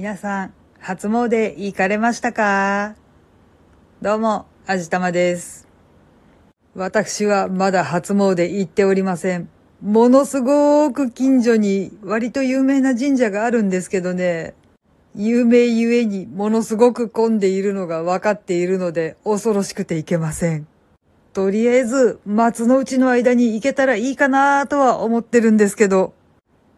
皆さん、初詣行かれましたか？どうも、あじたまです。私はまだ初詣行っておりません。ものすごーく近所に割と有名な神社があるんですけどね、有名ゆえにものすごく混んでいるのが分かっているので恐ろしくて行けません。とりあえず、松の内の間に行けたらいいかなとは思ってるんですけど、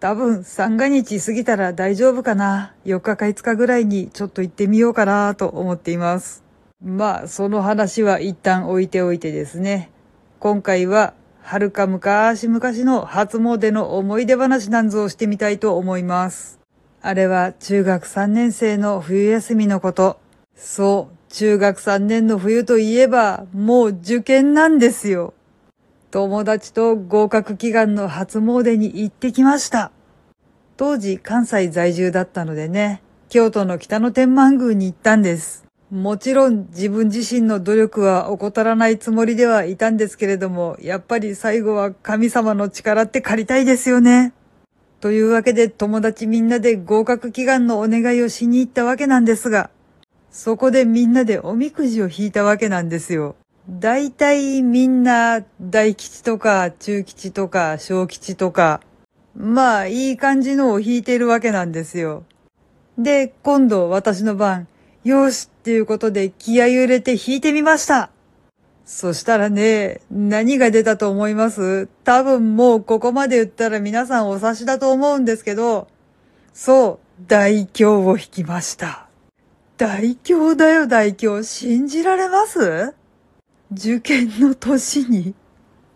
多分三が日過ぎたら大丈夫かな。4日か5日ぐらいにちょっと行ってみようかなと思っています。まあ、その話は一旦置いておいてですね。今回は、遥か昔々の初詣の思い出話なんぞをしてみたいと思います。あれは中学3年生の冬休みのこと。そう、中学3年の冬といえば、もう受験なんですよ。友達と合格祈願の初詣に行ってきました。当時関西在住だったのでね、京都の北野天満宮に行ったんです。もちろん自分自身の努力は怠らないつもりではいたんですけれども、やっぱり最後は神様の力って借りたいですよね。というわけで友達みんなで合格祈願のお願いをしに行ったわけなんですが、そこでみんなでおみくじを引いたわけなんですよ。だいたいみんな大吉とか中吉とか小吉とか、まあいい感じのを引いてるわけなんですよ。で、今度私の番、よしっていうことで気合を入れて引いてみました。そしたらね、何が出たと思います？多分もうここまで言ったら皆さんお察しだと思うんですけど、そう、大凶を引きました。大凶だよ大凶。信じられます？受験の年に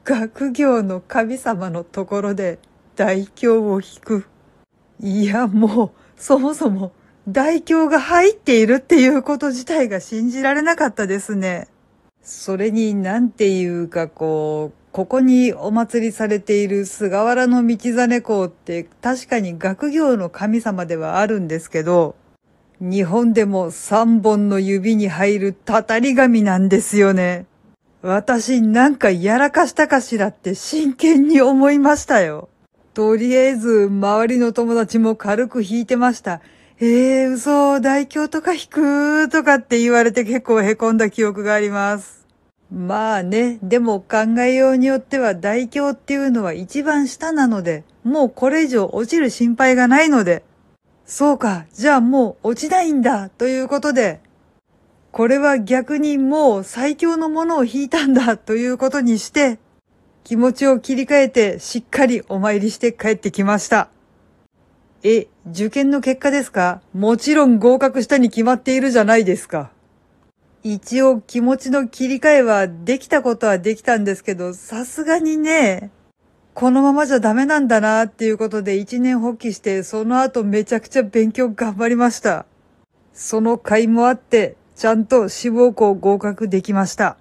学業の神様のところで大凶を引く。いやもうそもそも大凶が入っているっていうこと自体が信じられなかったですね。それになんていうかこう、ここにお祭りされている菅原の道真公って確かに学業の神様ではあるんですけど、日本でも三本の指に入るたたり神なんですよね。私なんかやらかしたかしらって真剣に思いましたよ。とりあえず周りの友達も軽く弾いてました。えー、嘘、大凶とか引くとかって言われて結構凹んだ記憶があります。まあね、でも考えようによっては大凶っていうのは一番下なので、もうこれ以上落ちる心配がないので、そうか、じゃあもう落ちないんだ、ということで、これは逆にもう最強のものを引いたんだ、ということにして、気持ちを切り替えてしっかりお参りして帰ってきました。え、受験の結果ですか？もちろん合格したに決まっているじゃないですか。一応気持ちの切り替えはできたことはできたんですけど、さすがにね、このままじゃダメなんだなっていうことで一年発起して、その後めちゃくちゃ勉強頑張りました。その甲斐もあって、ちゃんと志望校合格できました。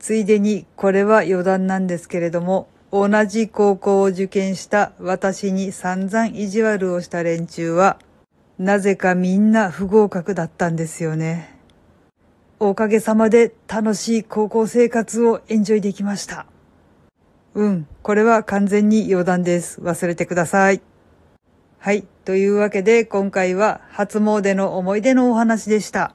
ついでに、これは余談なんですけれども、同じ高校を受験した私に散々意地悪をした連中は、なぜかみんな不合格だったんですよね。おかげさまで楽しい高校生活をエンジョイできました。うん、これは完全に余談です。忘れてください。はい、というわけで今回は初詣の思い出のお話でした。